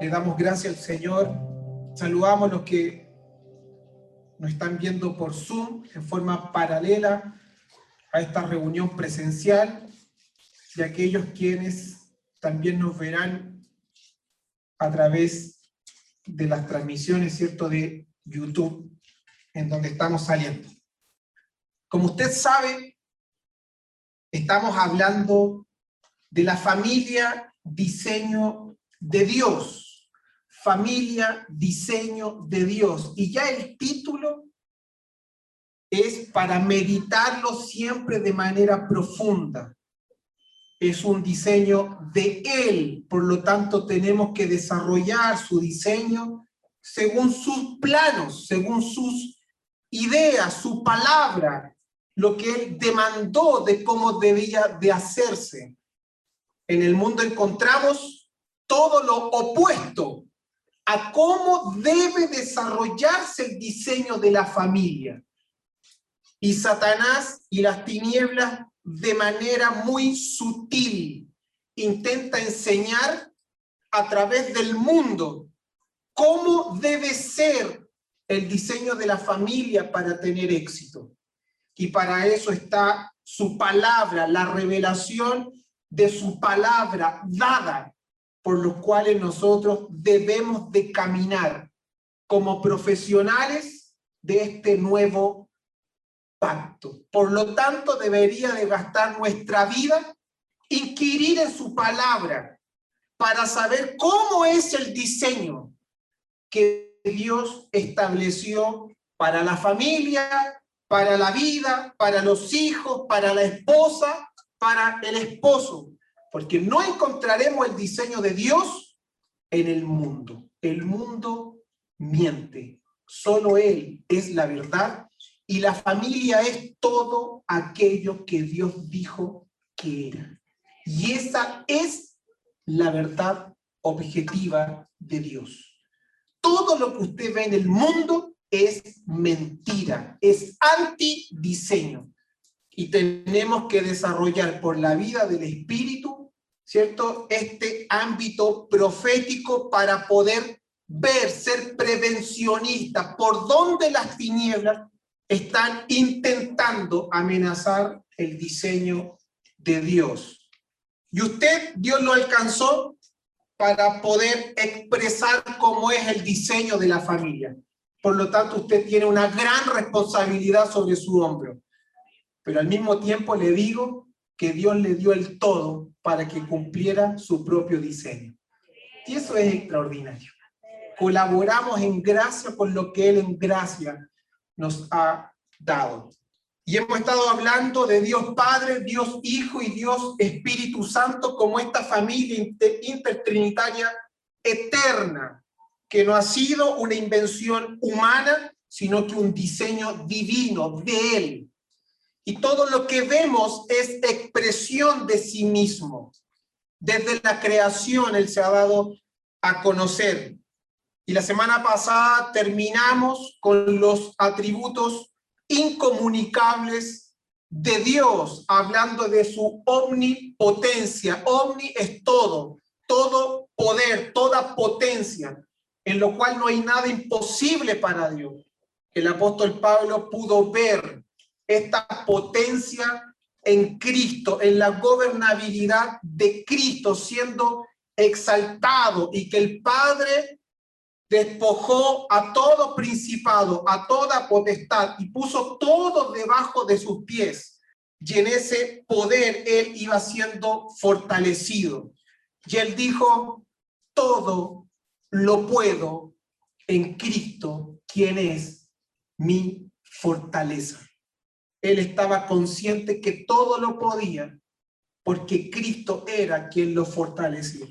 Le damos gracias al Señor. Saludamos a los que nos están viendo por Zoom en forma paralela a esta reunión presencial y aquellos quienes también nos verán a través de las transmisiones, ¿cierto?, de YouTube, en donde estamos saliendo. Como usted sabe, estamos hablando de la familia diseño de Dios. Familia diseño de Dios. Y ya el título es para meditarlo siempre de manera profunda. Es un diseño de Él, por lo tanto tenemos que desarrollar su diseño según sus planos, según sus ideas, su palabra, lo que Él demandó de cómo debía de hacerse. En el mundo encontramos todo lo opuesto a cómo debe desarrollarse el diseño de la familia. Y Satanás y las tinieblas de manera muy sutil intenta enseñar a través del mundo cómo debe ser el diseño de la familia para tener éxito. Y para eso está su palabra, la revelación de su palabra dada, por los cuales nosotros debemos de caminar como profesionales de este nuevo pacto. Por lo tanto, debería de gastar nuestra vida inquirir en su palabra para saber cómo es el diseño que Dios estableció para la familia, para la vida, para los hijos, para la esposa, para el esposo. Porque no encontraremos el diseño de Dios en el mundo. El mundo miente. Solo Él es la verdad y la familia es todo aquello que Dios dijo que era. Y esa es la verdad objetiva de Dios. Todo lo que usted ve en el mundo es mentira, es antidiseño. Y tenemos que desarrollar por la vida del Espíritu, ¿cierto? Este ámbito profético para poder ver, ser prevencionista por dónde las tinieblas están intentando amenazar el diseño de Dios. Y usted, Dios lo alcanzó para poder expresar cómo es el diseño de la familia. Por lo tanto, usted tiene una gran responsabilidad sobre su hombro. Pero al mismo tiempo le digo que Dios le dio el todo para que cumpliera su propio diseño. Y eso es extraordinario. Colaboramos en gracia con lo que Él en gracia nos ha dado. Y hemos estado hablando de Dios Padre, Dios Hijo y Dios Espíritu Santo como esta familia intertrinitaria eterna, que no ha sido una invención humana, sino que un diseño divino de Él. Y todo lo que vemos es expresión de sí mismo. Desde la creación Él se ha dado a conocer. Y la semana pasada terminamos con los atributos incomunicables de Dios, hablando de su omnipotencia. Omni es todo, todo poder, toda potencia, en lo cual no hay nada imposible para Dios. El apóstol Pablo pudo ver esta potencia en Cristo, en la gobernabilidad de Cristo siendo exaltado y que el Padre despojó a todo principado, a toda potestad y puso todo debajo de sus pies. Y en ese poder él iba siendo fortalecido. Y él dijo, todo lo puedo en Cristo, quien es mi fortaleza. Él estaba consciente que todo lo podía porque Cristo era quien lo fortalecía.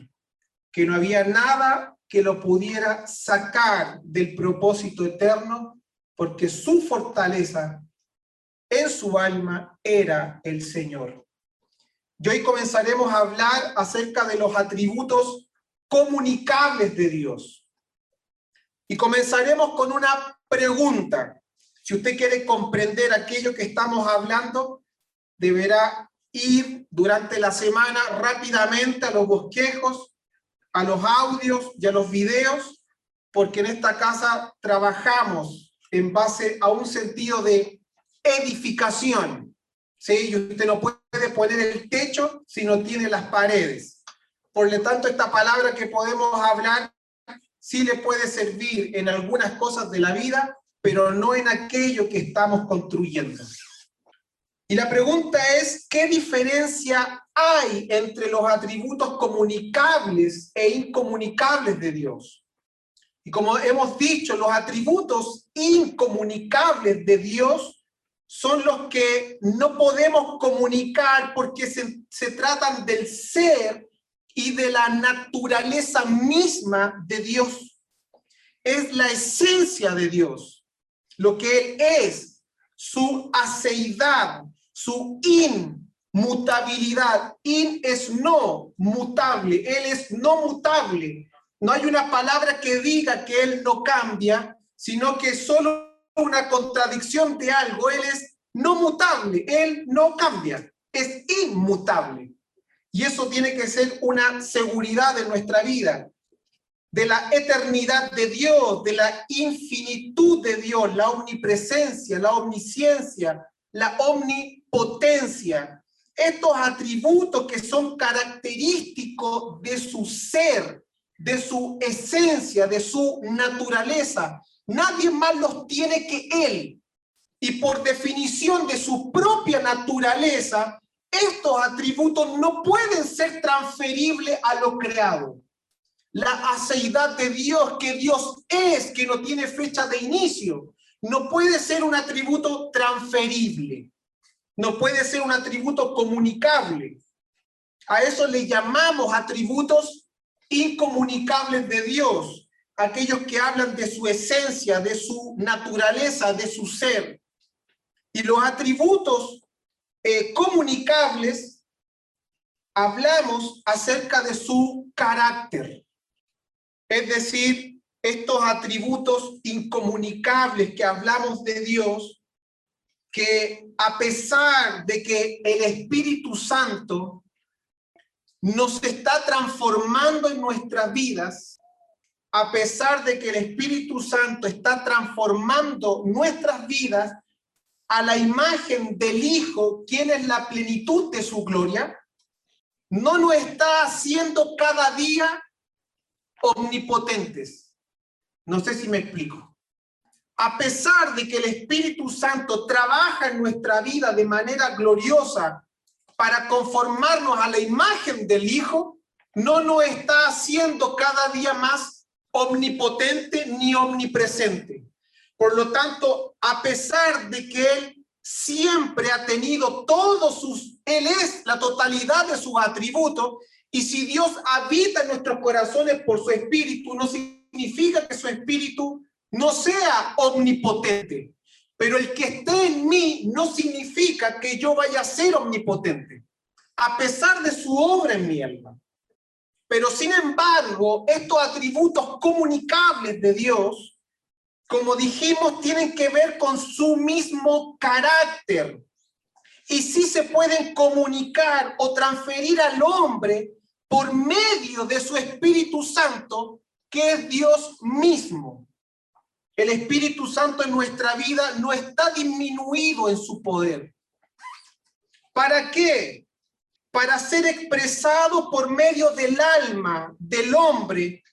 Que no había nada que lo pudiera sacar del propósito eterno, porque su fortaleza en su alma era el Señor. Y hoy comenzaremos a hablar acerca de los atributos comunicables de Dios. Y comenzaremos con una pregunta. Si usted quiere comprender aquello que estamos hablando, deberá ir durante la semana rápidamente a los bosquejos a los audios y a los videos, porque en esta casa trabajamos en base a un sentido de edificación. ¿sí? Y usted no puede poner el techo si no tiene las paredes. Por lo tanto, esta palabra que podemos hablar sí le puede servir en algunas cosas de la vida, pero no en aquello que estamos construyendo. Y la pregunta es, ¿qué diferencia hay entre los atributos comunicables e incomunicables de Dios? Y como hemos dicho, los atributos incomunicables de Dios son los que no podemos comunicar porque se, se tratan del ser y de la naturaleza misma de Dios. Es la esencia de Dios, lo que Él es, su aceidad, su inmutabilidad. In es no mutable, Él es no mutable. No hay una palabra que diga que Él no cambia, sino que solo una contradicción de algo. Él es no mutable, Él no cambia, es inmutable. Y eso tiene que ser una seguridad de nuestra vida, de la eternidad de Dios, de la infinitud de Dios, la omnipresencia, la omnisciencia, la omnipotencia, estos atributos que son característicos de su ser, de su esencia, de su naturaleza. Nadie más los tiene que Él. Y por definición de su propia naturaleza, estos atributos no pueden ser transferibles a lo creado. La aceidad de Dios, que Dios es, que no tiene fecha de inicio, no puede ser un atributo transferible, no puede ser un atributo comunicable. A eso le llamamos atributos incomunicables de Dios, aquellos que hablan de su esencia, de su naturaleza, de su ser. Y los atributos eh, comunicables, hablamos acerca de su carácter. Es decir, estos atributos incomunicables que hablamos de Dios, que a pesar de que el Espíritu Santo nos está transformando en nuestras vidas, a pesar de que el Espíritu Santo está transformando nuestras vidas a la imagen del Hijo, quien es la plenitud de su gloria, no nos está haciendo cada día omnipotentes no sé si me explico. A pesar de que el Espíritu Santo trabaja en nuestra vida de manera gloriosa para conformarnos a la imagen del Hijo, no nos está haciendo cada día más omnipotente ni omnipresente. Por lo tanto, a pesar de que Él siempre ha tenido todos sus, Él es la totalidad de sus atributos, y si Dios habita en nuestros corazones por su Espíritu, no significa que su espíritu no sea omnipotente, pero el que esté en mí no significa que yo vaya a ser omnipotente, a pesar de su obra en mi alma. Pero sin embargo, estos atributos comunicables de Dios, como dijimos, tienen que ver con su mismo carácter. Y sí se pueden comunicar o transferir al hombre por medio de su Espíritu Santo que es Dios mismo. El Espíritu Santo en nuestra vida no está disminuido en su poder. ¿Para qué? Para ser expresado por medio del alma del hombre,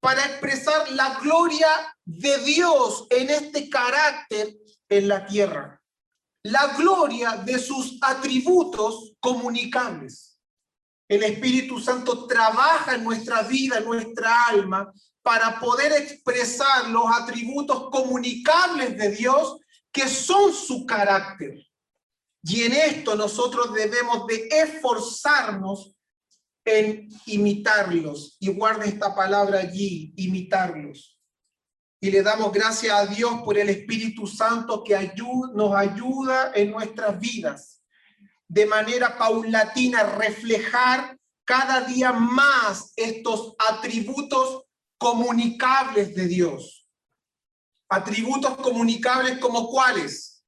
para expresar la gloria de Dios en este carácter en la tierra. La gloria de sus atributos comunicables. El Espíritu Santo trabaja en nuestra vida, en nuestra alma, para poder expresar los atributos comunicables de Dios que son su carácter. Y en esto nosotros debemos de esforzarnos en imitarlos. Y guarde esta palabra allí, imitarlos. Y le damos gracias a Dios por el Espíritu Santo que nos ayuda en nuestras vidas de manera paulatina reflejar cada día más estos atributos comunicables de Dios. Atributos comunicables como cuáles?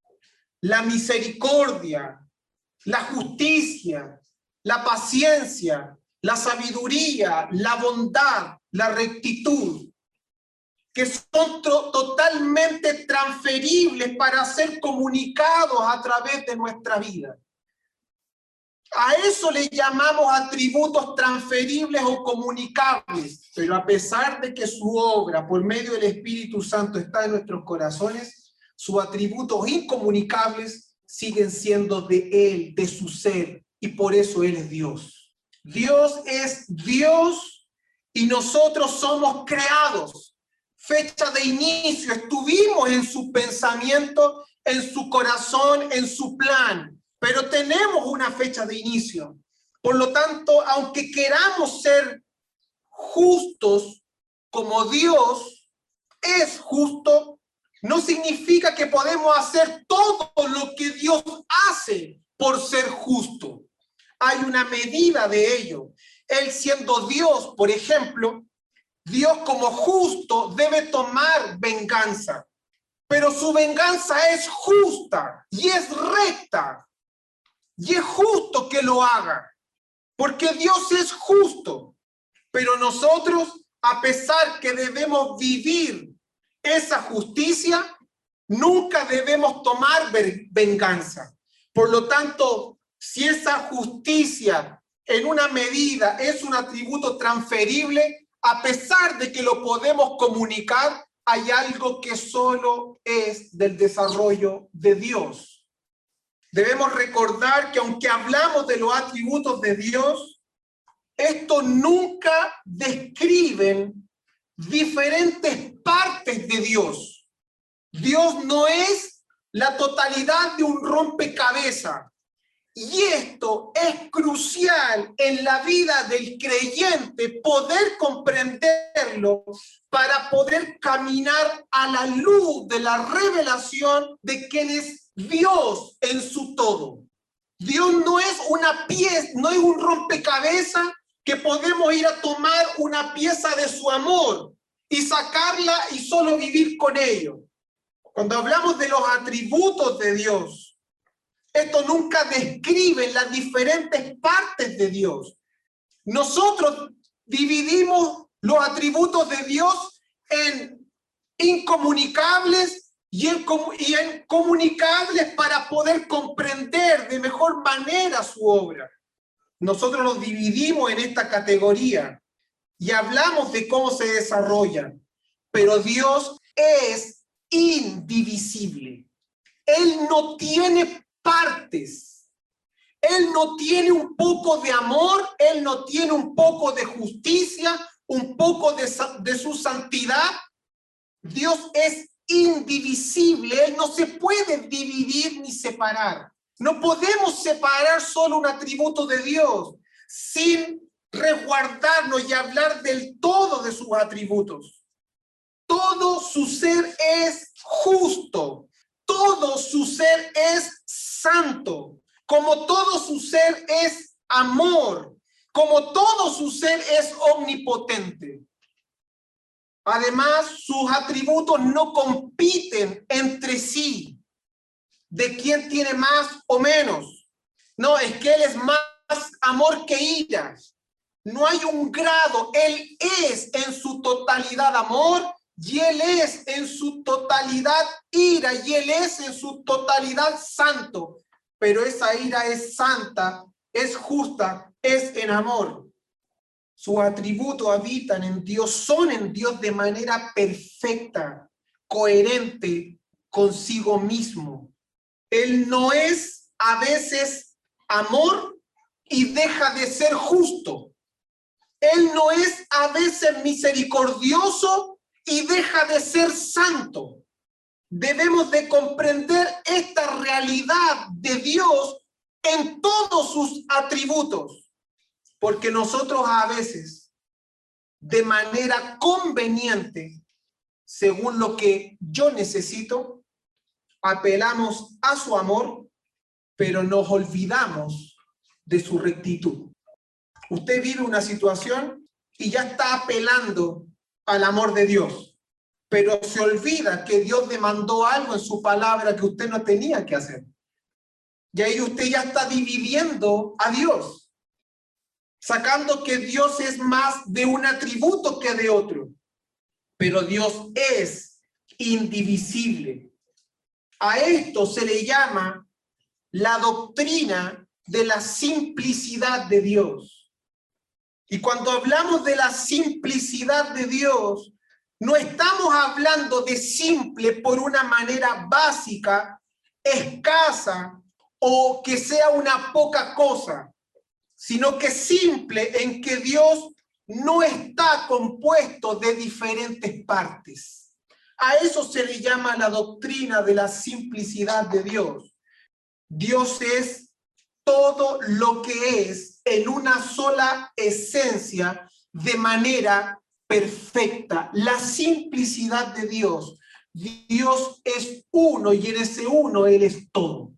La misericordia, la justicia, la paciencia, la sabiduría, la bondad, la rectitud, que son totalmente transferibles para ser comunicados a través de nuestra vida. A eso le llamamos atributos transferibles o comunicables, pero a pesar de que su obra por medio del Espíritu Santo está en nuestros corazones, sus atributos incomunicables siguen siendo de Él, de su ser, y por eso Él es Dios. Dios es Dios y nosotros somos creados. Fecha de inicio, estuvimos en su pensamiento, en su corazón, en su plan pero tenemos una fecha de inicio. Por lo tanto, aunque queramos ser justos como Dios es justo, no significa que podemos hacer todo lo que Dios hace por ser justo. Hay una medida de ello. Él siendo Dios, por ejemplo, Dios como justo debe tomar venganza, pero su venganza es justa y es recta. Y es justo que lo haga, porque Dios es justo. Pero nosotros, a pesar que debemos vivir esa justicia, nunca debemos tomar venganza. Por lo tanto, si esa justicia en una medida es un atributo transferible, a pesar de que lo podemos comunicar, hay algo que solo es del desarrollo de Dios. Debemos recordar que aunque hablamos de los atributos de Dios, estos nunca describen diferentes partes de Dios. Dios no es la totalidad de un rompecabezas. Y esto es crucial en la vida del creyente, poder comprenderlo para poder caminar a la luz de la revelación de quien es Dios en su todo. Dios no es una pieza, no es un rompecabezas que podemos ir a tomar una pieza de su amor y sacarla y solo vivir con ello. Cuando hablamos de los atributos de Dios, esto nunca describe las diferentes partes de Dios. Nosotros dividimos los atributos de Dios en incomunicables y en, y comunicables para poder comprender de mejor manera su obra. Nosotros los dividimos en esta categoría y hablamos de cómo se desarrollan, pero Dios es indivisible. Él no tiene partes. Él no tiene un poco de amor, Él no tiene un poco de justicia, un poco de, de su santidad. Dios es indivisible, no se puede dividir ni separar. No podemos separar solo un atributo de Dios sin resguardarnos y hablar del todo de sus atributos. Todo su ser es justo, todo su ser es santo, como todo su ser es amor, como todo su ser es omnipotente. Además, sus atributos no compiten entre sí de quién tiene más o menos. No, es que Él es más amor que ira. No hay un grado. Él es en su totalidad amor y Él es en su totalidad ira y Él es en su totalidad santo. Pero esa ira es santa, es justa, es en amor sus atributos habitan en Dios, son en Dios de manera perfecta, coherente consigo mismo. Él no es a veces amor y deja de ser justo. Él no es a veces misericordioso y deja de ser santo. Debemos de comprender esta realidad de Dios en todos sus atributos. Porque nosotros a veces, de manera conveniente, según lo que yo necesito, apelamos a su amor, pero nos olvidamos de su rectitud. Usted vive una situación y ya está apelando al amor de Dios, pero se olvida que Dios demandó algo en su palabra que usted no tenía que hacer. Y ahí usted ya está dividiendo a Dios. Sacando que Dios es más de un atributo que de otro. Pero Dios es indivisible. A esto se le llama la doctrina de la simplicidad de Dios. Y cuando hablamos de la simplicidad de Dios, no estamos hablando de simple por una manera básica, escasa o que sea una poca cosa, sino que simple en que Dios no está compuesto de diferentes partes. A eso se le llama la doctrina de la simplicidad de Dios. Dios es todo lo que es en una sola esencia de manera perfecta. La simplicidad de Dios. Dios es uno y en ese uno Él es todo.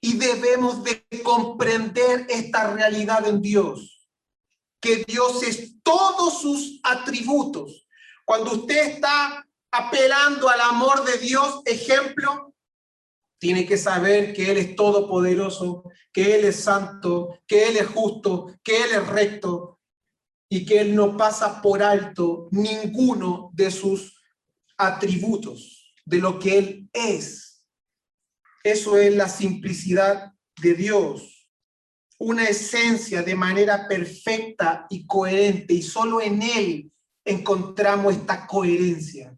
Y debemos de comprender esta realidad en Dios, que Dios es todos sus atributos. Cuando usted está apelando al amor de Dios, ejemplo, tiene que saber que Él es todopoderoso, que Él es santo, que Él es justo, que Él es recto y que Él no pasa por alto ninguno de sus atributos, de lo que Él es. Eso es la simplicidad de Dios, una esencia de manera perfecta y coherente, y solo en Él encontramos esta coherencia.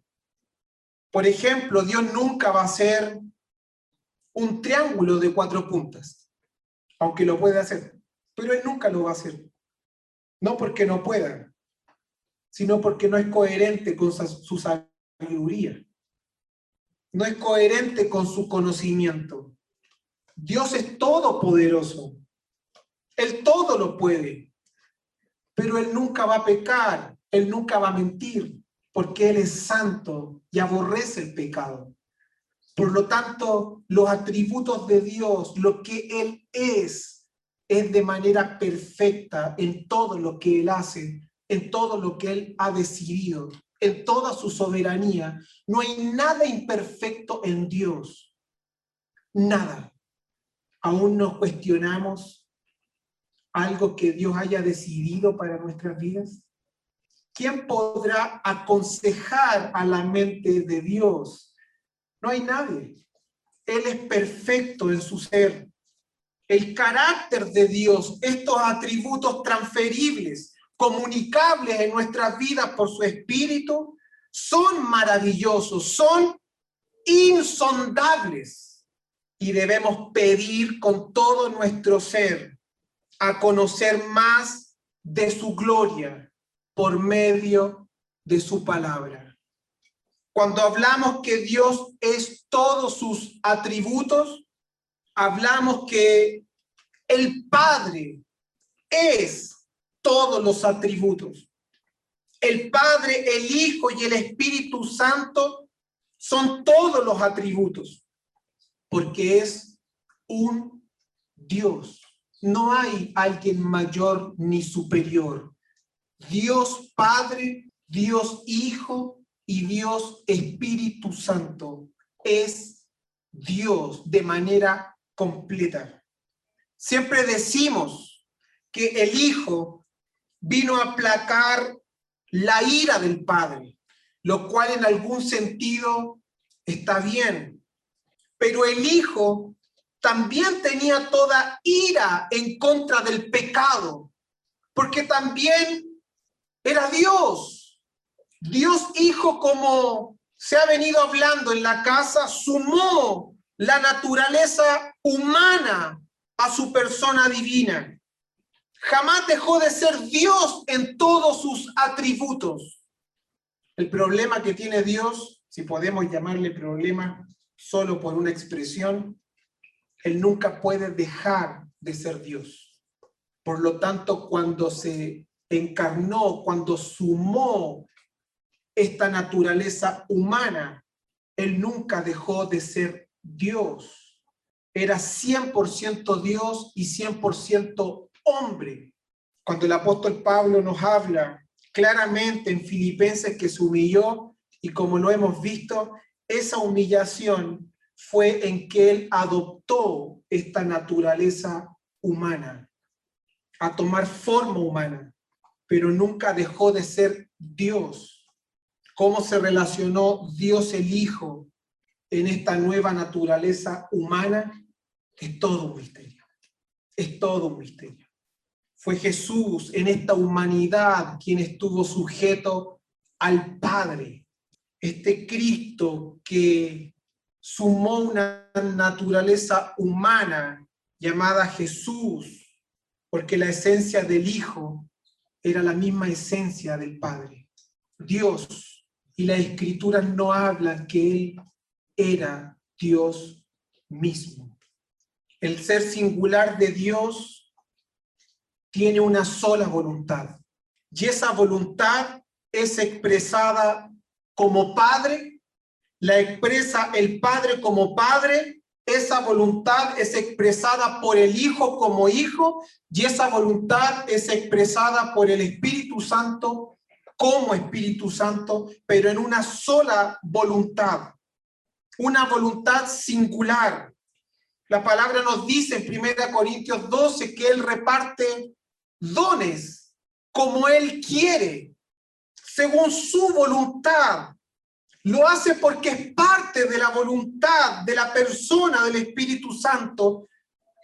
Por ejemplo, Dios nunca va a ser un triángulo de cuatro puntas, aunque lo puede hacer, pero Él nunca lo va a hacer. No porque no pueda, sino porque no es coherente con su sabiduría. No es coherente con su conocimiento. Dios es todopoderoso. Él todo lo puede. Pero Él nunca va a pecar. Él nunca va a mentir. Porque Él es santo y aborrece el pecado. Por lo tanto, los atributos de Dios, lo que Él es, es de manera perfecta en todo lo que Él hace, en todo lo que Él ha decidido, en toda su soberanía. No hay nada imperfecto en Dios. Nada. Aún nos cuestionamos algo que Dios haya decidido para nuestras vidas. ¿Quién podrá aconsejar a la mente de Dios no hay nadie. Él es perfecto en su ser. El carácter de Dios, estos atributos transferibles, comunicables en nuestras vidas por su espíritu, son maravillosos, son insondables y debemos pedir con todo nuestro ser a conocer más de su gloria por medio de su palabra. Cuando hablamos que Dios es todos sus atributos, hablamos que el Padre es todos los atributos. El Padre, el Hijo y el Espíritu Santo son todos los atributos, porque es un Dios. No hay alguien mayor ni superior. Dios Padre, Dios Hijo y Dios Espíritu Santo es Dios de manera completa. Siempre decimos que el Hijo vino a aplacar la ira del Padre, lo cual en algún sentido está bien. Pero el Hijo también tenía toda ira en contra del pecado, porque también era Dios Dios Hijo, como se ha venido hablando en la casa, sumó la naturaleza humana a su persona divina. Jamás dejó de ser Dios en todos sus atributos. El problema que tiene Dios, si podemos llamarle problema solo por una expresión, Él nunca puede dejar de ser Dios. Por lo tanto, cuando se encarnó, cuando sumó esta naturaleza humana. Él nunca dejó de ser Dios. Era 100% Dios y 100% hombre. Cuando el apóstol Pablo nos habla claramente en Filipenses que se humilló y como lo hemos visto, esa humillación fue en que él adoptó esta naturaleza humana. a tomar forma humana, pero nunca dejó de ser Dios. ¿Cómo se relacionó Dios el Hijo en esta nueva naturaleza humana? Es todo un misterio. Es todo un misterio. Fue Jesús en esta humanidad quien estuvo sujeto al Padre. Este Cristo que sumó una naturaleza humana llamada Jesús, porque la esencia del Hijo era la misma esencia del Padre. Dios y la Escritura no hablan que Él era Dios mismo. El ser singular de Dios tiene una sola voluntad y esa voluntad es expresada como Padre, la expresa el Padre como Padre esa voluntad es expresada por el Hijo como Hijo y esa voluntad es expresada por el Espíritu Santo como Espíritu Santo, pero en una sola voluntad, una voluntad singular. La palabra nos dice en 1 Corintios 12 que Él reparte dones como Él quiere, según su voluntad. Lo hace porque es parte de la voluntad de la persona del Espíritu Santo,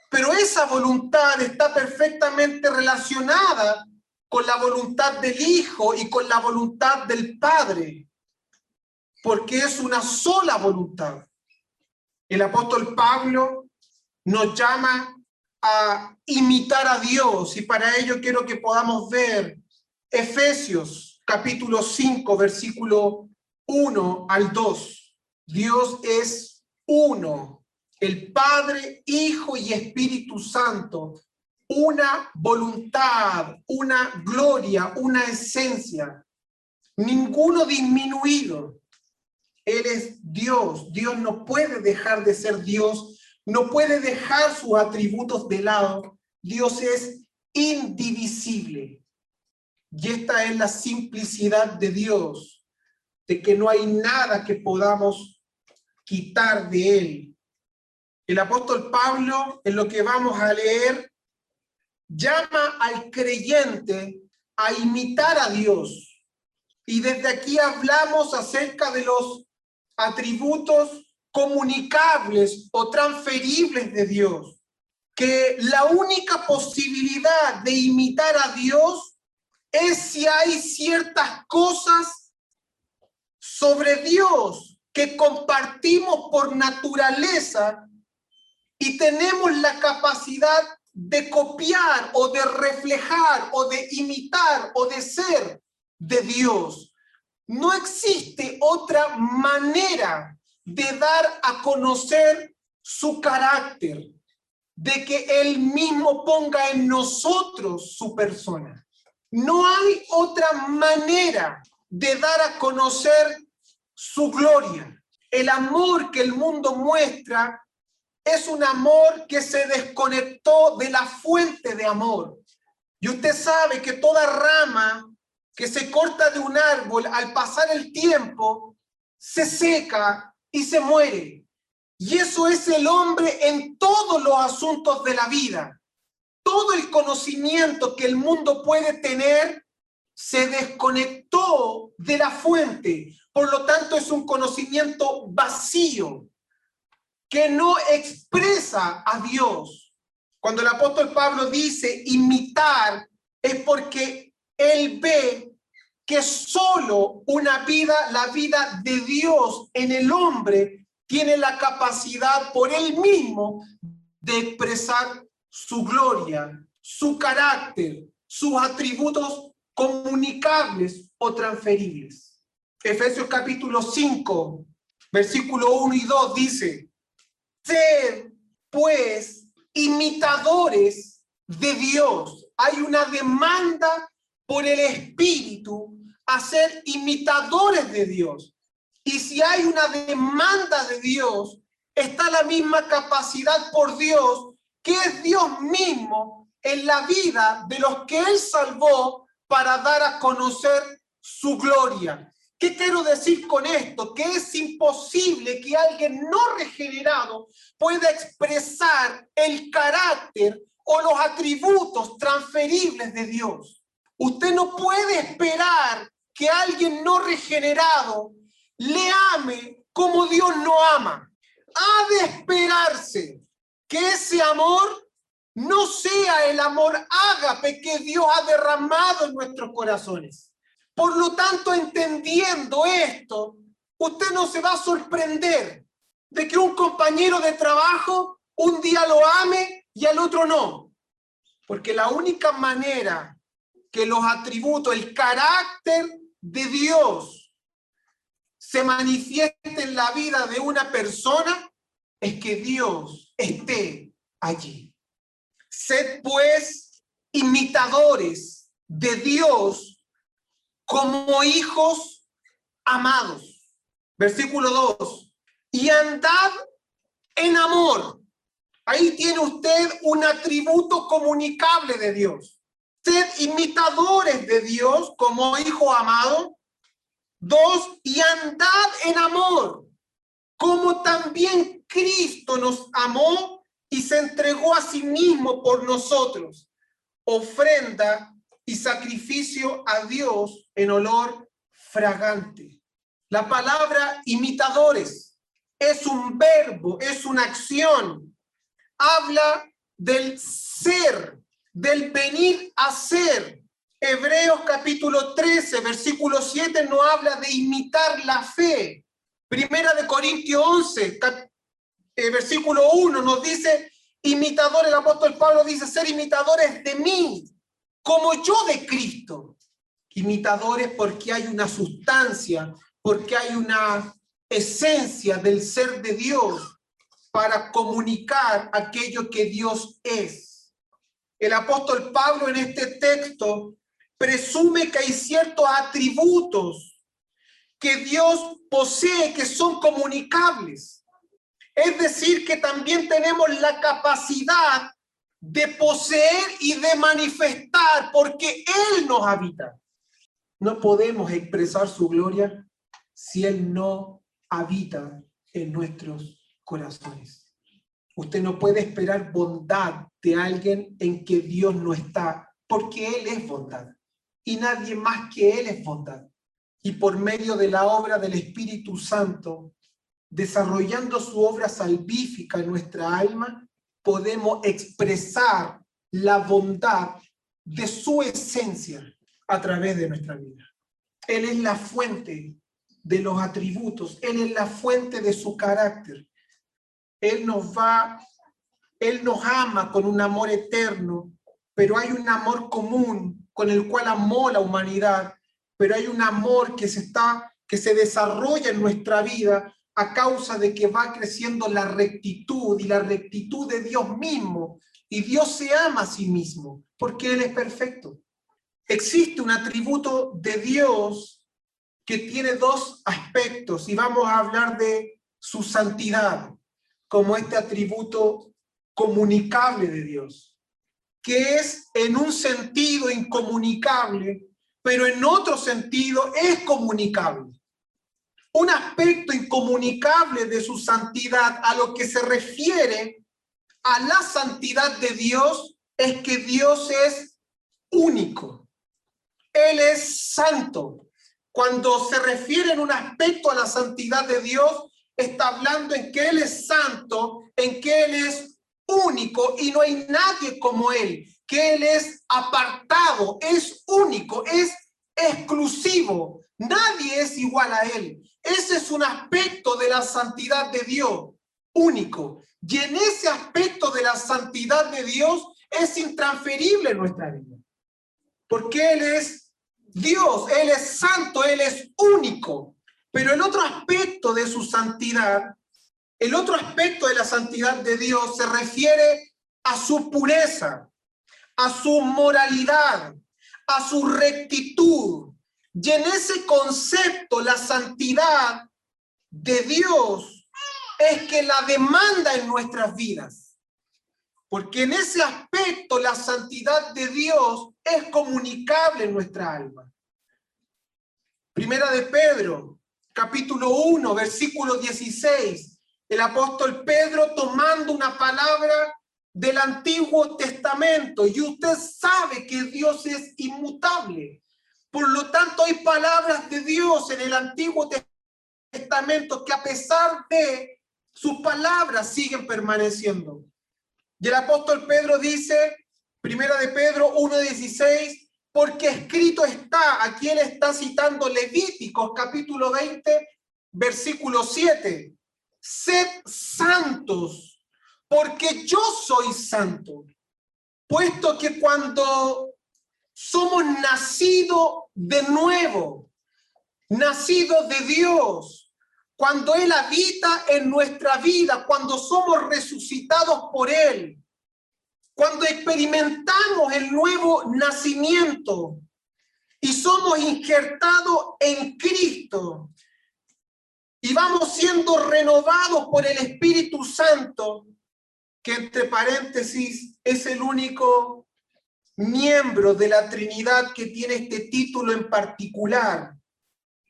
pero esa voluntad está perfectamente relacionada con la voluntad del Hijo y con la voluntad del Padre, porque es una sola voluntad. El apóstol Pablo nos llama a imitar a Dios y para ello quiero que podamos ver Efesios capítulo 5, versículo 1 al 2. Dios es uno, el Padre, Hijo y Espíritu Santo, una voluntad, una gloria, una esencia, ninguno disminuido. Él es Dios, Dios no puede dejar de ser Dios, no puede dejar sus atributos de lado, Dios es indivisible. Y esta es la simplicidad de Dios de que no hay nada que podamos quitar de él. El apóstol Pablo, en lo que vamos a leer, llama al creyente a imitar a Dios. Y desde aquí hablamos acerca de los atributos comunicables o transferibles de Dios. Que la única posibilidad de imitar a Dios es si hay ciertas cosas sobre Dios que compartimos por naturaleza y tenemos la capacidad de copiar o de reflejar o de imitar o de ser de Dios. No existe otra manera de dar a conocer su carácter, de que Él mismo ponga en nosotros su persona. No hay otra manera de dar a conocer su gloria. El amor que el mundo muestra es un amor que se desconectó de la fuente de amor. Y usted sabe que toda rama que se corta de un árbol al pasar el tiempo se seca y se muere. Y eso es el hombre en todos los asuntos de la vida. Todo el conocimiento que el mundo puede tener se desconectó de la fuente. Por lo tanto, es un conocimiento vacío que no expresa a Dios. Cuando el apóstol Pablo dice imitar, es porque él ve que solo una vida, la vida de Dios en el hombre, tiene la capacidad por él mismo de expresar su gloria, su carácter, sus atributos comunicables o transferibles. Efesios capítulo 5, versículo 1 y 2 dice, sed pues imitadores de Dios. Hay una demanda por el Espíritu a ser imitadores de Dios. Y si hay una demanda de Dios, está la misma capacidad por Dios, que es Dios mismo en la vida de los que Él salvó para dar a conocer su gloria. ¿Qué quiero decir con esto? Que es imposible que alguien no regenerado pueda expresar el carácter o los atributos transferibles de Dios. Usted no puede esperar que alguien no regenerado le ame como Dios lo ama. Ha de esperarse que ese amor no sea el amor ágape que Dios ha derramado en nuestros corazones. Por lo tanto, entendiendo esto, usted no se va a sorprender de que un compañero de trabajo un día lo ame y al otro no. Porque la única manera que los atributos, el carácter de Dios se manifieste en la vida de una persona es que Dios esté allí. Sed pues imitadores de Dios como hijos amados. Versículo 2. Y andad en amor. Ahí tiene usted un atributo comunicable de Dios. Imitadores de Dios como hijo amado. Dos, y andad en amor, como también Cristo nos amó y se entregó a sí mismo por nosotros, ofrenda y sacrificio a Dios en olor fragante. La palabra imitadores es un verbo, es una acción. Habla del ser, del venir a ser. Hebreos capítulo 13, versículo 7 no habla de imitar la fe. Primera de Corintios 11, eh, versículo 1 nos dice, imitador, el apóstol Pablo dice, ser imitadores de mí, como yo de Cristo. Imitadores porque hay una sustancia, porque hay una esencia del ser de Dios para comunicar aquello que Dios es. El apóstol Pablo en este texto presume que hay ciertos atributos que Dios posee que son comunicables. Es decir, que también tenemos la capacidad de poseer y de manifestar porque Él nos habita. No podemos expresar su gloria si Él no habita en nuestros corazones. Usted no puede esperar bondad de alguien en que Dios no está, porque Él es bondad y nadie más que Él es bondad. Y por medio de la obra del Espíritu Santo, desarrollando su obra salvífica en nuestra alma, podemos expresar la bondad de su esencia a través de nuestra vida. Él es la fuente de los atributos, Él es la fuente de su carácter. Él nos va, Él nos ama con un amor eterno, pero hay un amor común con el cual amó la humanidad, pero hay un amor que se está, que se desarrolla en nuestra vida a causa de que va creciendo la rectitud y la rectitud de Dios mismo. Y Dios se ama a sí mismo porque Él es perfecto. Existe un atributo de Dios que tiene dos aspectos y vamos a hablar de su santidad como este atributo comunicable de Dios, que es en un sentido incomunicable, pero en otro sentido es comunicable. Un aspecto incomunicable de su santidad a lo que se refiere a la santidad de Dios es que Dios es único. Él es santo. Cuando se refiere en un aspecto a la santidad de Dios, está hablando en que Él es santo, en que Él es único y no hay nadie como Él, que Él es apartado, es único, es exclusivo. Nadie es igual a Él. Ese es un aspecto de la santidad de Dios, único. Y en ese aspecto de la santidad de Dios es intransferible nuestra vida. Porque Él es Dios, Él es santo, Él es único. Pero el otro aspecto de su santidad, el otro aspecto de la santidad de Dios se refiere a su pureza, a su moralidad, a su rectitud, y en ese concepto, la santidad de Dios es que la demanda en nuestras vidas. Porque en ese aspecto la santidad de Dios es comunicable en nuestra alma. Primera de Pedro, capítulo 1, versículo 16. El apóstol Pedro tomando una palabra del Antiguo Testamento y usted sabe que Dios es inmutable. Por lo tanto, hay palabras de Dios en el Antiguo Testamento que a pesar de sus palabras siguen permaneciendo. Y el apóstol Pedro dice, primera de Pedro 1.16, porque escrito está, aquí él está citando Levíticos capítulo 20, versículo 7, sed santos porque yo soy santo, puesto que cuando somos nacidos de nuevo, nacidos de Dios, cuando Él habita en nuestra vida, cuando somos resucitados por Él, cuando experimentamos el nuevo nacimiento y somos injertados en Cristo y vamos siendo renovados por el Espíritu Santo, que entre paréntesis es el único miembro de la Trinidad que tiene este título en particular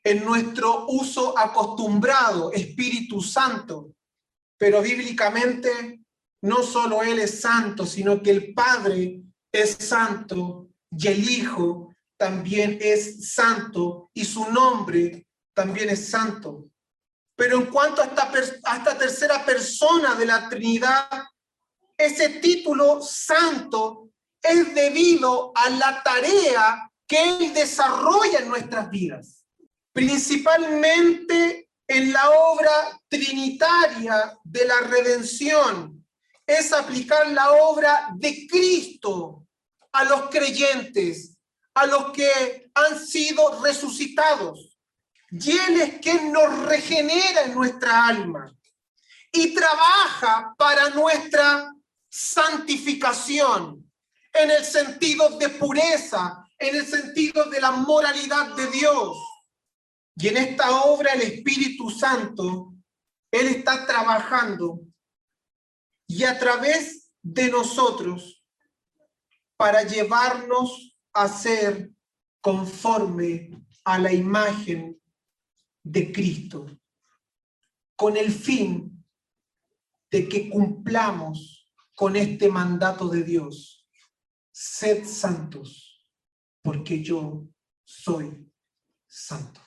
en nuestro uso acostumbrado, Espíritu Santo. Pero bíblicamente no solo Él es santo, sino que el Padre es santo y el Hijo también es santo y su nombre también es santo. Pero en cuanto a esta, a esta tercera persona de la Trinidad, ese título santo es debido a la tarea que Él desarrolla en nuestras vidas, principalmente en la obra trinitaria de la redención, es aplicar la obra de Cristo a los creyentes, a los que han sido resucitados. Y Él es quien nos regenera en nuestra alma y trabaja para nuestra santificación, en el sentido de pureza, en el sentido de la moralidad de Dios. Y en esta obra el Espíritu Santo, Él está trabajando y a través de nosotros para llevarnos a ser conforme a la imagen de Cristo, con el fin de que cumplamos con este mandato de Dios. Sed santos, porque yo soy santo.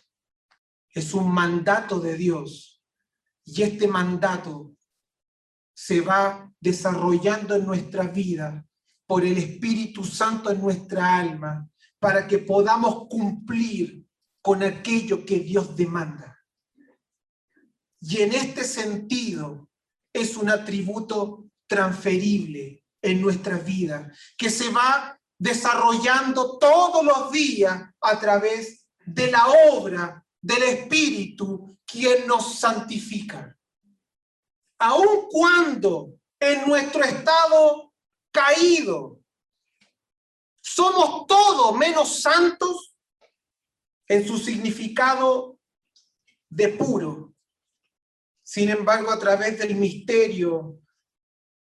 Es un mandato de Dios y este mandato se va desarrollando en nuestra vida por el Espíritu Santo en nuestra alma para que podamos cumplir con aquello que Dios demanda. Y en este sentido es un atributo transferible en nuestra vida, que se va desarrollando todos los días a través de la obra del Espíritu, quien nos santifica. Aun cuando en nuestro estado caído somos todos menos santos en su significado de puro. Sin embargo, a través del misterio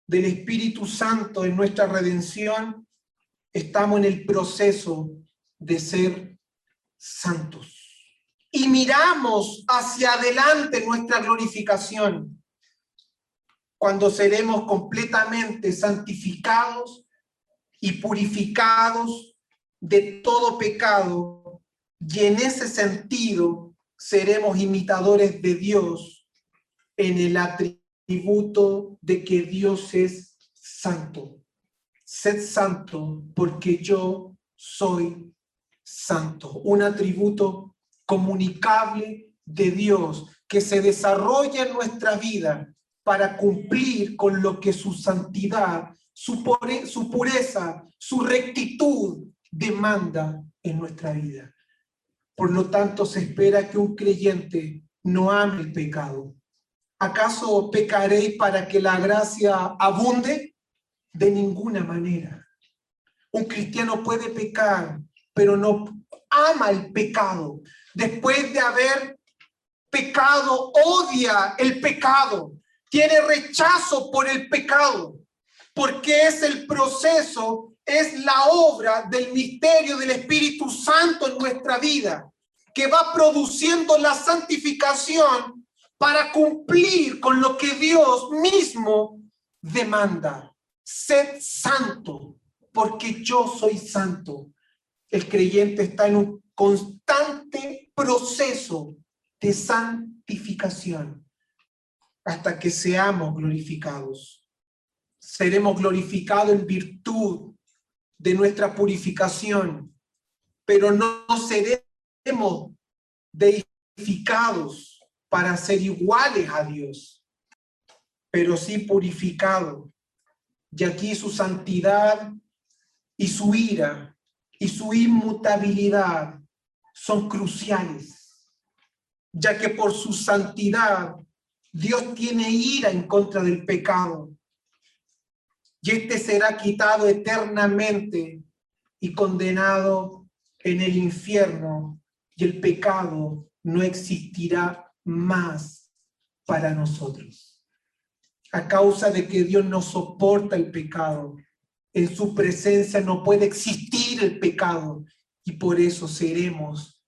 del Espíritu Santo en nuestra redención, estamos en el proceso de ser santos. Y miramos hacia adelante nuestra glorificación, cuando seremos completamente santificados y purificados de todo pecado, y en ese sentido seremos imitadores de Dios en el atributo de que Dios es santo. Sed santo porque yo soy santo. Un atributo comunicable de Dios que se desarrolla en nuestra vida para cumplir con lo que su santidad, su, pureza, su rectitud demanda en nuestra vida. Por lo tanto, se espera que un creyente no ame el pecado, ¿Acaso pecaréis para que la gracia abunde? De ninguna manera. Un cristiano puede pecar, pero no ama el pecado. Después de haber pecado, odia el pecado. Tiene rechazo por el pecado, porque es el proceso, es la obra del misterio del Espíritu Santo en nuestra vida, que va produciendo la santificación para cumplir con lo que Dios mismo demanda. sed santo, porque yo soy santo. El creyente está en un constante proceso de santificación hasta que seamos glorificados. Seremos glorificados en virtud de nuestra purificación, pero no seremos deificados para ser iguales a Dios, pero sí purificados. Y aquí su santidad y su ira y su inmutabilidad son cruciales, ya que por su santidad Dios tiene ira en contra del pecado. Y este será quitado eternamente y condenado en el infierno, y el pecado no existirá más para nosotros. A causa de que Dios no soporta el pecado, en su presencia no puede existir el pecado, y por eso seremos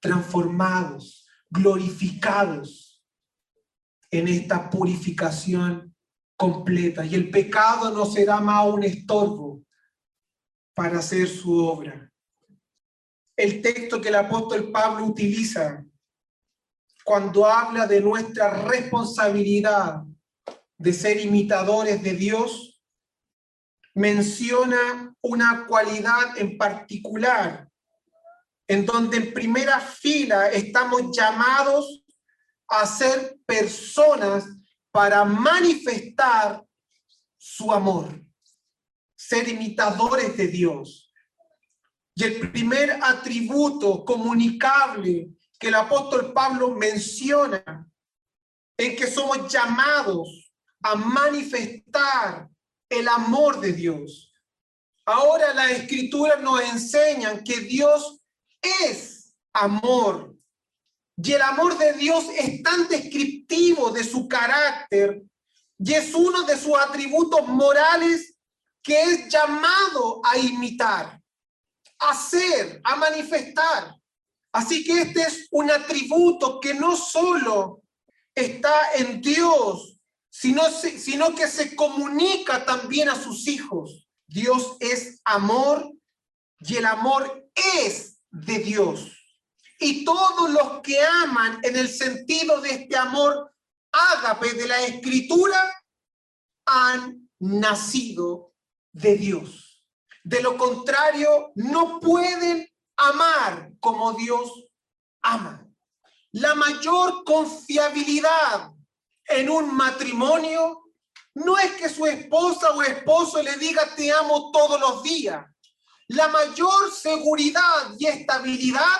transformados, glorificados en esta purificación completa. Y el pecado no será más un estorbo para hacer su obra. El texto que el apóstol Pablo utiliza cuando habla de nuestra responsabilidad de ser imitadores de Dios, menciona una cualidad en particular, en donde en primera fila estamos llamados a ser personas para manifestar su amor, ser imitadores de Dios. Y el primer atributo comunicable que el apóstol Pablo menciona en que somos llamados a manifestar el amor de Dios. Ahora las escrituras nos enseñan que Dios es amor. Y el amor de Dios es tan descriptivo de su carácter y es uno de sus atributos morales que es llamado a imitar, a ser, a manifestar. Así que este es un atributo que no solo está en Dios, sino, sino que se comunica también a sus hijos. Dios es amor y el amor es de Dios. Y todos los que aman en el sentido de este amor ágape de la escritura han nacido de Dios. De lo contrario, no pueden amar como Dios ama. La mayor confiabilidad en un matrimonio no es que su esposa o esposo le diga te amo todos los días. La mayor seguridad y estabilidad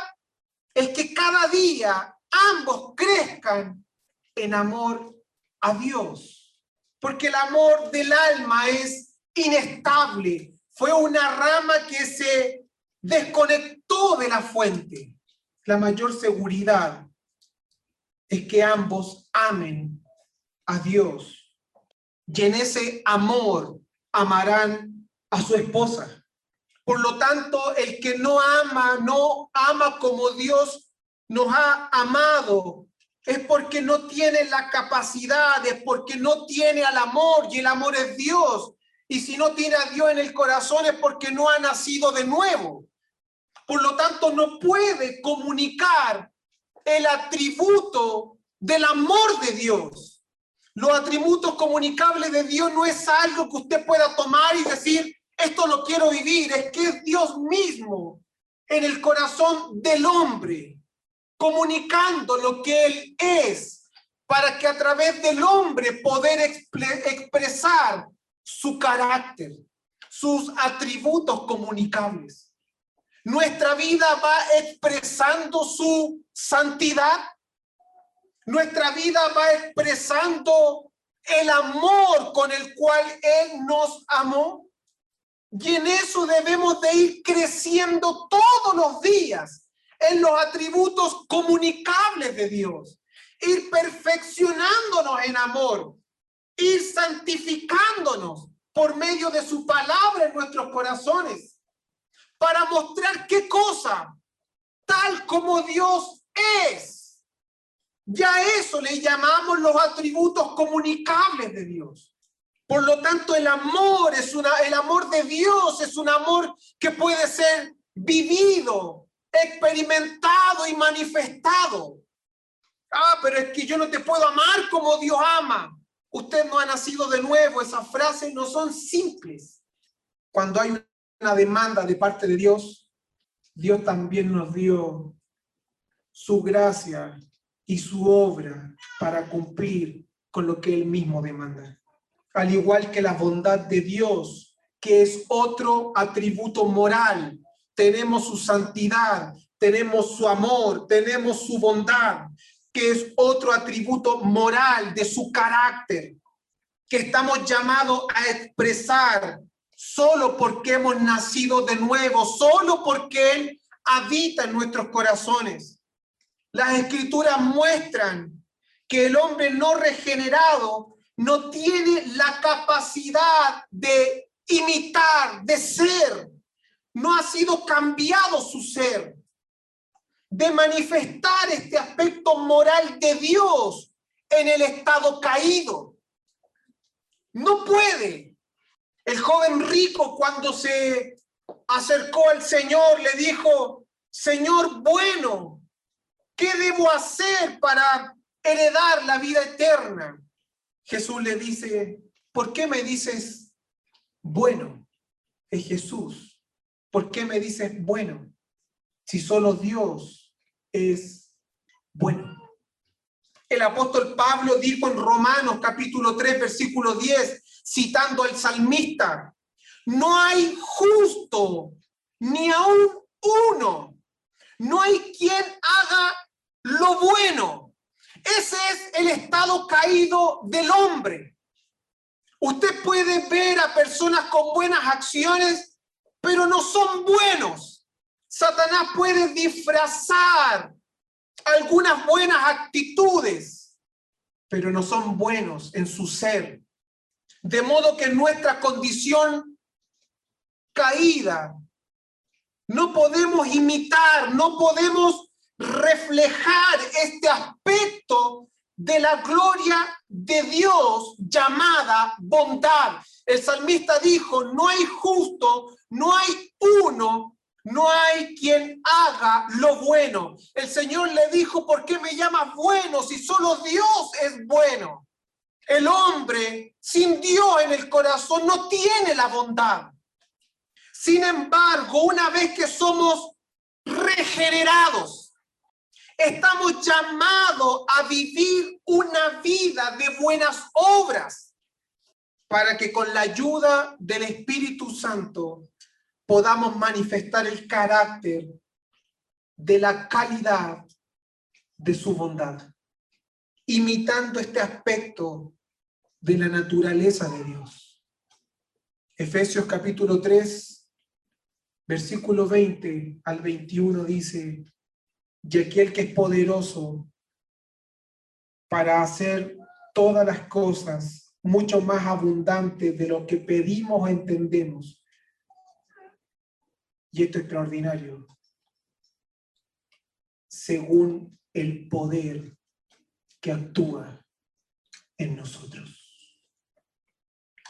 es que cada día ambos crezcan en amor a Dios. Porque el amor del alma es inestable. Fue una rama que se desconectó de la fuente. La mayor seguridad es que ambos amen a Dios. Y en ese amor amarán a su esposa. Por lo tanto, el que no ama, no ama como Dios nos ha amado, es porque no tiene la capacidad, es porque no tiene al amor y el amor es Dios. Y si no tiene a Dios en el corazón es porque no ha nacido de nuevo. Por lo tanto, no puede comunicar el atributo del amor de Dios. Los atributos comunicables de Dios no es algo que usted pueda tomar y decir, esto lo quiero vivir, es que es Dios mismo en el corazón del hombre, comunicando lo que Él es, para que a través del hombre poder expresar su carácter, sus atributos comunicables. Nuestra vida va expresando su santidad. Nuestra vida va expresando el amor con el cual Él nos amó. Y en eso debemos de ir creciendo todos los días en los atributos comunicables de Dios, ir perfeccionándonos en amor, ir santificándonos por medio de su palabra en nuestros corazones, para mostrar qué cosa, tal como Dios es. Ya eso le llamamos los atributos comunicables de Dios. Por lo tanto, el amor es una, el amor de Dios es un amor que puede ser vivido, experimentado y manifestado. Ah, pero es que yo no te puedo amar como Dios ama. Usted no ha nacido de nuevo. Esas frases no son simples. Cuando hay una demanda de parte de Dios, Dios también nos dio su gracia y su obra para cumplir con lo que Él mismo demanda. Al igual que la bondad de Dios, que es otro atributo moral. Tenemos su santidad, tenemos su amor, tenemos su bondad, que es otro atributo moral de su carácter, que estamos llamados a expresar solo porque hemos nacido de nuevo, solo porque Él habita en nuestros corazones. Las escrituras muestran que el hombre no regenerado no tiene la capacidad de imitar, de ser. No ha sido cambiado su ser de manifestar este aspecto moral de Dios en el estado caído. No puede. El joven rico cuando se acercó al Señor le dijo, Señor bueno, ¿qué debo hacer para heredar la vida eterna? Jesús le dice, ¿por qué me dices bueno? Es Jesús. ¿Por qué me dices bueno? si solo Dios es bueno. El apóstol Pablo dijo en Romanos capítulo 3, versículo 10, citando al salmista, no hay justo ni aún uno, no hay quien haga lo bueno. Ese es el estado caído del hombre. Usted puede ver a personas con buenas acciones, pero no son buenos. Satanás puede disfrazar algunas buenas actitudes, pero no son buenos en su ser. De modo que nuestra condición caída no podemos imitar, no podemos reflejar este aspecto de la gloria de Dios llamada bondad. El salmista dijo, no hay justo, no hay uno no hay quien haga lo bueno. El Señor le dijo, ¿por qué me llamas bueno si solo Dios es bueno? El hombre sin Dios en el corazón no tiene la bondad. Sin embargo, una vez que somos regenerados, estamos llamados a vivir una vida de buenas obras para que con la ayuda del Espíritu Santo podamos manifestar el carácter de la calidad de su bondad, imitando este aspecto de la naturaleza de Dios. Efesios capítulo 3, versículo 20 al 21 dice, y aquel que es poderoso para hacer todas las cosas mucho más abundantes de lo que pedimos o entendemos, y esto es extraordinario, según el poder que actúa en nosotros.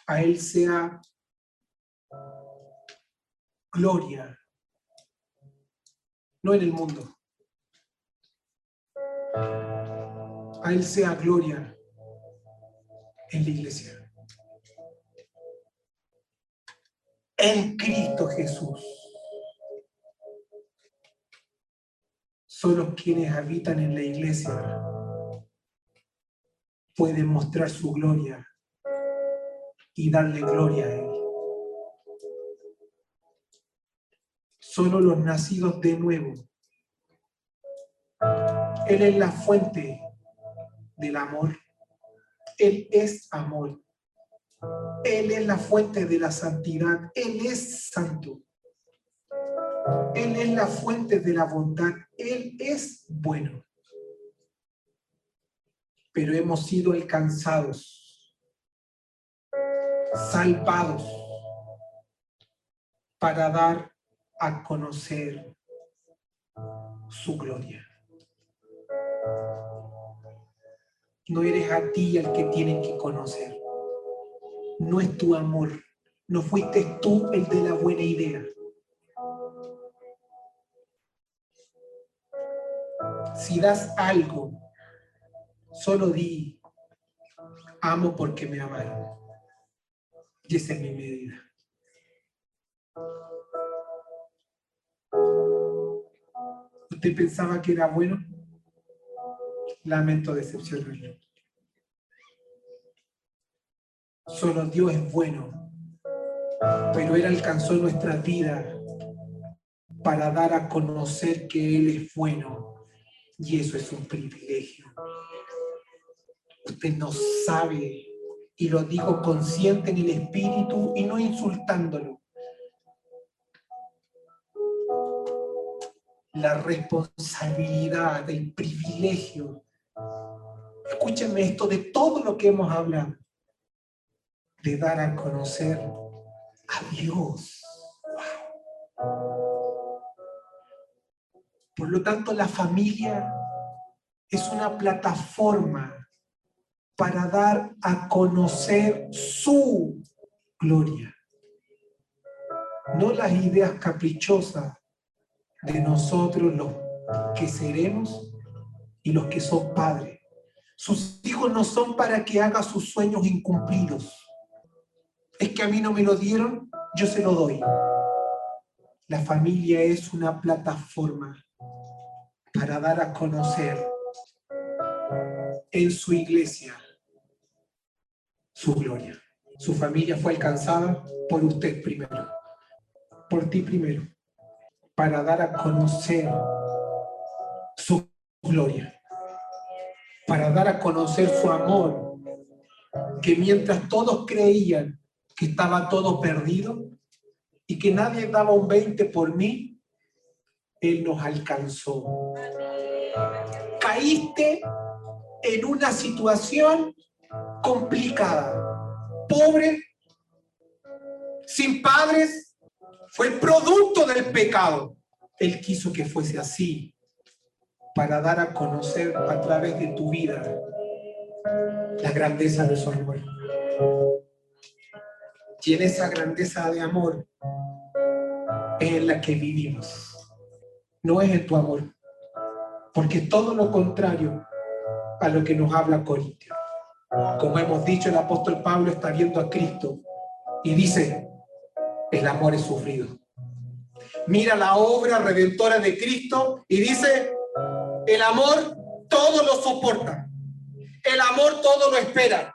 A Él sea gloria, no en el mundo. A Él sea gloria en la iglesia. En Cristo Jesús. Solo quienes habitan en la iglesia pueden mostrar su gloria y darle gloria a Él. Solo los nacidos de nuevo. Él es la fuente del amor. Él es amor. Él es la fuente de la santidad. Él es santo. Él es la fuente de la bondad. Él es bueno. Pero hemos sido alcanzados, salvados, para dar a conocer su gloria. No eres a ti el que tienen que conocer. no es tu amor. No fuiste tú el de la buena idea. Si das algo, solo di, amo porque me amaron. Y esa es mi medida. ¿Usted pensaba que era bueno? Lamento decepcionarlo. Solo Dios es bueno, pero Él alcanzó nuestra vida para dar a conocer que Él es bueno y eso es un privilegio. Usted no sabe, y lo digo consciente en el espíritu y no insultándolo. La responsabilidad, el privilegio. Escúchenme esto de todo lo que hemos hablado de dar a conocer a Dios. Por lo tanto, la familia es una plataforma para dar a conocer su gloria. No las ideas caprichosas de nosotros los que seremos y los que son padres. Sus hijos no son para que haga sus sueños incumplidos es que a mí no me lo dieron, yo se lo doy. La familia es una plataforma para dar a conocer en su iglesia su gloria. Su familia fue alcanzada por usted primero, por ti primero, para dar a conocer su gloria, para dar a conocer su amor, que mientras todos creían que estaba todo perdido y que nadie daba un 20 por mí, Él nos alcanzó. Caíste en una situación complicada, pobre, sin padres, fue producto del pecado. Él quiso que fuese así para dar a conocer a través de tu vida la grandeza de su amor. Y en esa grandeza de amor es en la que vivimos. No es en tu amor. Porque todo lo contrario a lo que nos habla Corintio. Como hemos dicho, el apóstol Pablo está viendo a Cristo y dice, el amor es sufrido. Mira la obra redentora de Cristo y dice, el amor todo lo soporta. El amor todo lo espera.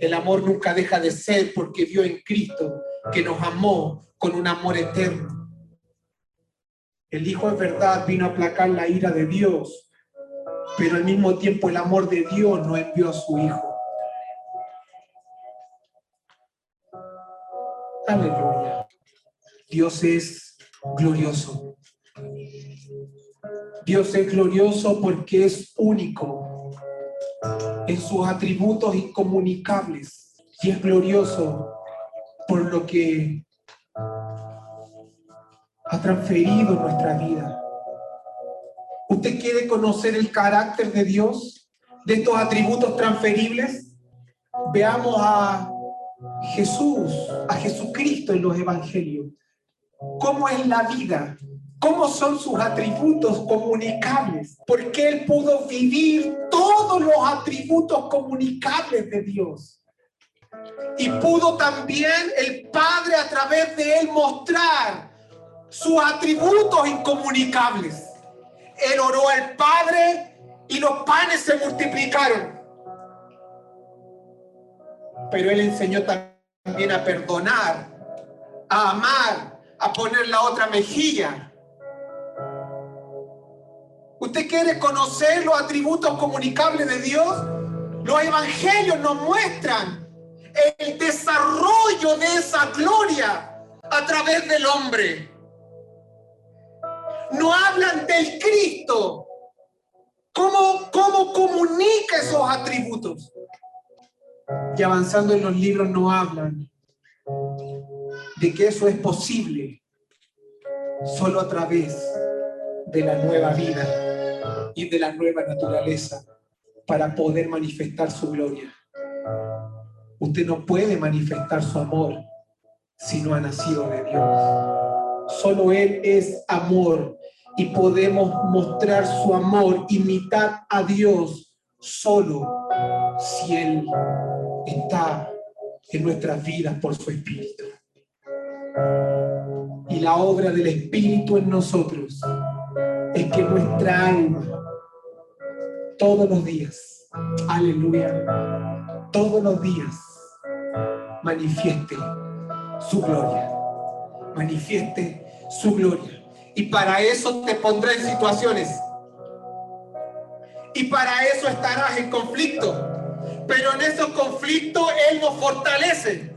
El amor nunca deja de ser porque vio en Cristo que nos amó con un amor eterno. El Hijo de verdad vino a aplacar la ira de Dios, pero al mismo tiempo el amor de Dios no envió a su Hijo. Aleluya. Dios es glorioso. Dios es glorioso porque es único en sus atributos incomunicables y es glorioso por lo que ha transferido nuestra vida. ¿Usted quiere conocer el carácter de Dios, de estos atributos transferibles? Veamos a Jesús, a Jesucristo en los evangelios. ¿Cómo es la vida cómo son sus atributos comunicables, porque él pudo vivir todos los atributos comunicables de Dios. Y pudo también el Padre a través de él mostrar sus atributos incomunicables. Él oró al Padre y los panes se multiplicaron. Pero él enseñó también a perdonar, a amar, a poner la otra mejilla ¿Usted quiere conocer los atributos comunicables de Dios? Los evangelios nos muestran el desarrollo de esa gloria a través del hombre. No hablan del Cristo. ¿Cómo, cómo comunica esos atributos? Y avanzando en los libros no hablan de que eso es posible solo a través de la nueva vida y de la nueva naturaleza para poder manifestar su gloria. Usted no puede manifestar su amor si no ha nacido de Dios. Solo Él es amor y podemos mostrar su amor, imitar a Dios solo si Él está en nuestras vidas por su Espíritu. Y la obra del Espíritu en nosotros es que nuestra alma todos los días, aleluya, todos los días manifieste su gloria, manifieste su gloria. Y para eso te pondré en situaciones. Y para eso estarás en conflicto. Pero en esos conflictos Él nos fortalece.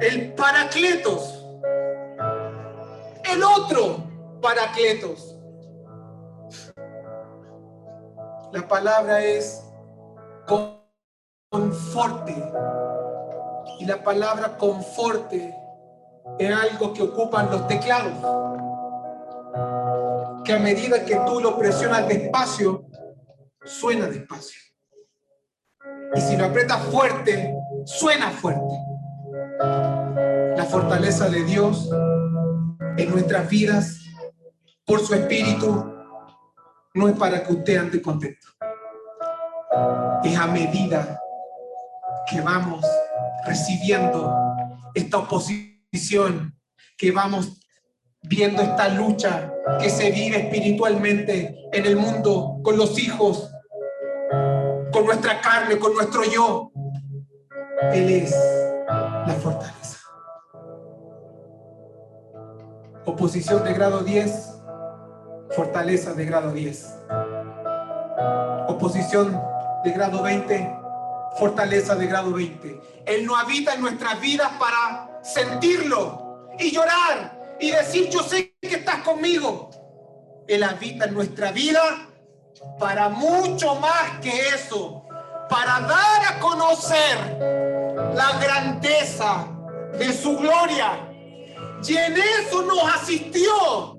El paracletos. El otro paracletos. La palabra es conforte. Y la palabra conforte es algo que ocupan los teclados. Que a medida que tú lo presionas despacio, suena despacio. Y si lo aprietas fuerte, suena fuerte. La fortaleza de Dios en nuestras vidas, por su espíritu, no es para que usted ande contento. Es a medida que vamos recibiendo esta oposición, que vamos viendo esta lucha que se vive espiritualmente en el mundo con los hijos, con nuestra carne, con nuestro yo. Él es la fortaleza. Oposición de grado 10, fortaleza de grado 10. Oposición de grado 20, fortaleza de grado 20. Él no habita en nuestras vidas para sentirlo y llorar y decir yo sé que estás conmigo. Él habita en nuestra vida para mucho más que eso, para dar a conocer la grandeza de su gloria. Y en eso nos asistió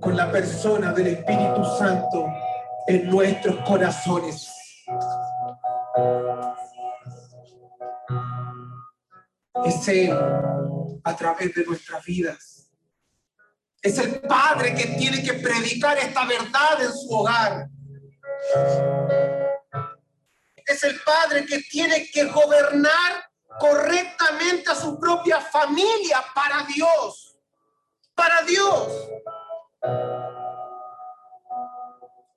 con la persona del Espíritu Santo en nuestros corazones. Es Él a través de nuestras vidas. Es el Padre que tiene que predicar esta verdad en su hogar. Es el Padre que tiene que gobernar correctamente a su propia familia para Dios. Para Dios.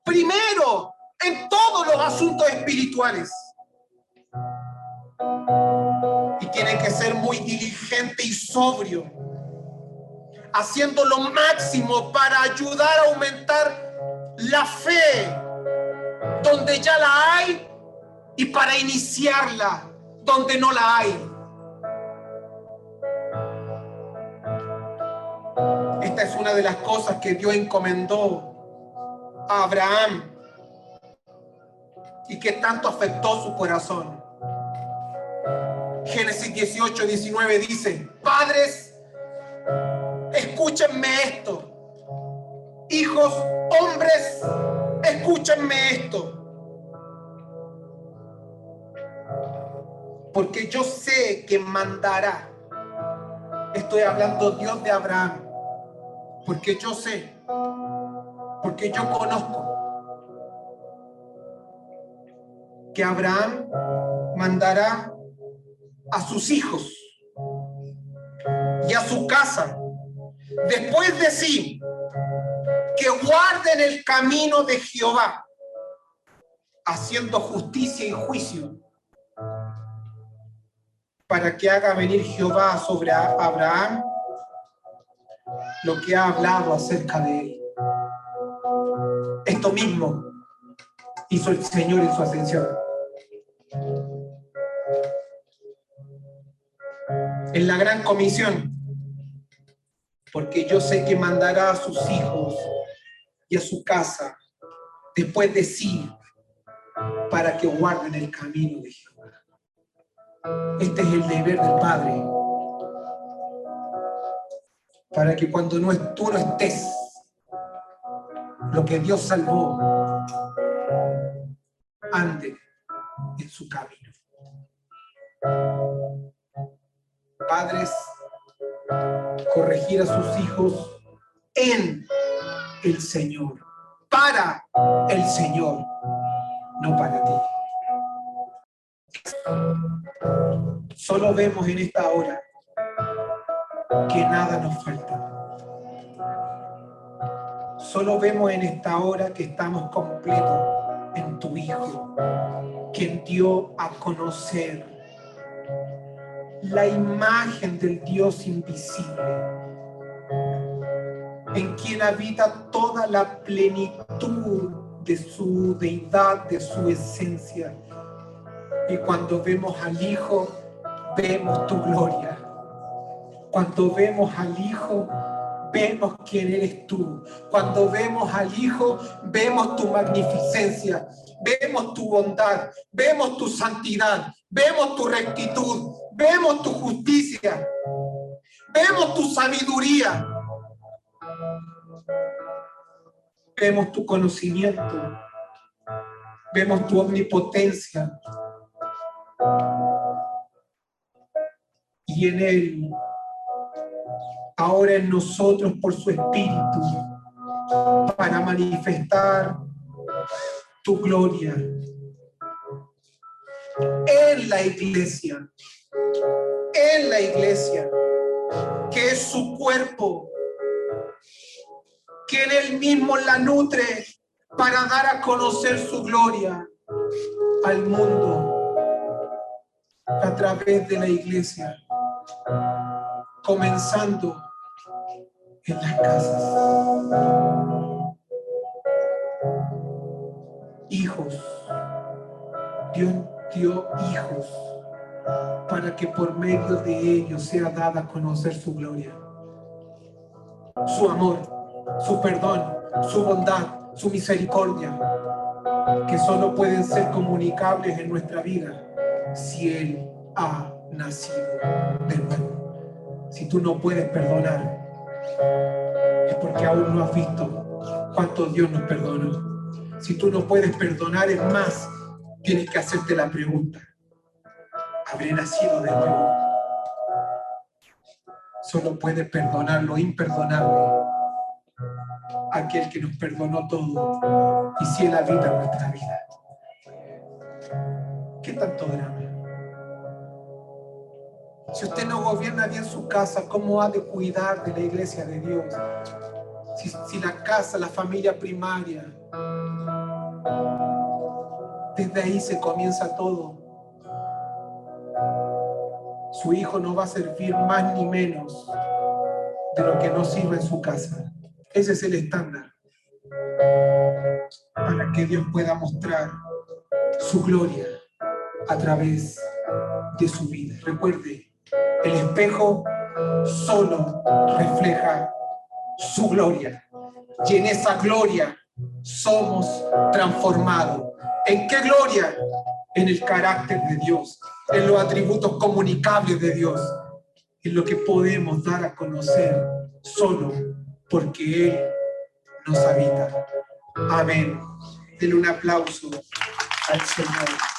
Primero, en todos los asuntos espirituales. Y tiene que ser muy diligente y sobrio, haciendo lo máximo para ayudar a aumentar la fe donde ya la hay y para iniciarla donde no la hay. Esta es una de las cosas que Dios encomendó a Abraham y que tanto afectó su corazón. Génesis 18, 19 dice, padres, escúchenme esto. Hijos, hombres, escúchenme esto. Porque yo sé que mandará. Estoy hablando Dios de Abraham. Porque yo sé. Porque yo conozco que Abraham mandará a sus hijos y a su casa después de sí que guarden el camino de Jehová, haciendo justicia y juicio, para que haga venir Jehová sobre Abraham lo que ha hablado acerca de él. Esto mismo hizo el Señor en su ascensión. En la gran comisión, porque yo sé que mandará a sus hijos y a su casa después de sí para que guarden el camino de Jehová. Este es el deber del Padre. Para que cuando no, tú no estés, lo que Dios salvó anden en su camino. Padres, corregir a sus hijos en el Señor, para el Señor, no para ti. Solo vemos en esta hora que nada nos falta. Solo vemos en esta hora que estamos completos en tu Hijo, quien dio a conocer la imagen del Dios invisible, en quien habita toda la plenitud de su deidad, de su esencia. Y cuando vemos al Hijo, vemos tu gloria. Cuando vemos al Hijo, vemos quién eres tú. Cuando vemos al Hijo, vemos tu magnificencia, vemos tu bondad, vemos tu santidad, vemos tu rectitud, vemos tu justicia, vemos tu sabiduría, vemos tu conocimiento, vemos tu omnipotencia. Y en Él, ahora en nosotros por su Espíritu, para manifestar tu gloria. En la iglesia, en la iglesia, que es su cuerpo, que en él mismo la nutre para dar a conocer su gloria al mundo a través de la iglesia, comenzando en las casas. Hijos, Dios dio hijos para que por medio de ellos sea dada a conocer su gloria, su amor, su perdón, su bondad, su misericordia, que solo pueden ser comunicables en nuestra vida si Él ha nacido de nuevo. Si tú no puedes perdonar, es porque aún no has visto cuánto Dios nos perdonó. Si tú no puedes perdonar, es más, tienes que hacerte la pregunta, ¿habré nacido de nuevo? Solo puede perdonar lo imperdonable aquel que nos perdonó todo y si Él habita nuestra vida. ¿Qué tanto drama? Si usted no gobierna bien su casa, ¿cómo ha de cuidar de la iglesia de Dios? Si, si la casa, la familia primaria, desde ahí se comienza todo. Su hijo no va a servir más ni menos de lo que no sirve en su casa. Ese es el estándar para que Dios pueda mostrar su gloria a través de su vida. Recuerde, el espejo solo refleja su gloria. Y en esa gloria somos transformados ¿En qué gloria? En el carácter de Dios, en los atributos comunicables de Dios, en lo que podemos dar a conocer solo porque Él nos habita. Amén. Denle un aplauso al Señor.